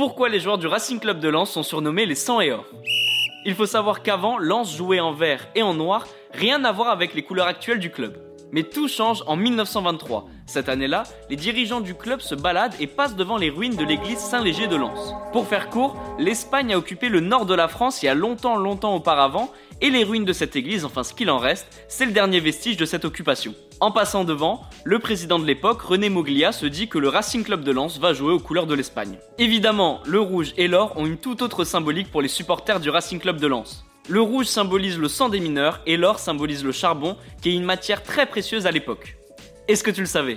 Pourquoi les joueurs du Racing Club de Lens sont surnommés les 100 et or Il faut savoir qu'avant, Lens jouait en vert et en noir, rien à voir avec les couleurs actuelles du club. Mais tout change en 1923. Cette année-là, les dirigeants du club se baladent et passent devant les ruines de l'église Saint-Léger de Lens. Pour faire court, l'Espagne a occupé le nord de la France il y a longtemps longtemps auparavant, et les ruines de cette église, enfin ce qu'il en reste, c'est le dernier vestige de cette occupation. En passant devant, le président de l'époque, René Moglia, se dit que le Racing Club de Lens va jouer aux couleurs de l'Espagne. Évidemment, le rouge et l'or ont une toute autre symbolique pour les supporters du Racing Club de Lens. Le rouge symbolise le sang des mineurs et l'or symbolise le charbon, qui est une matière très précieuse à l'époque. Est-ce que tu le savais?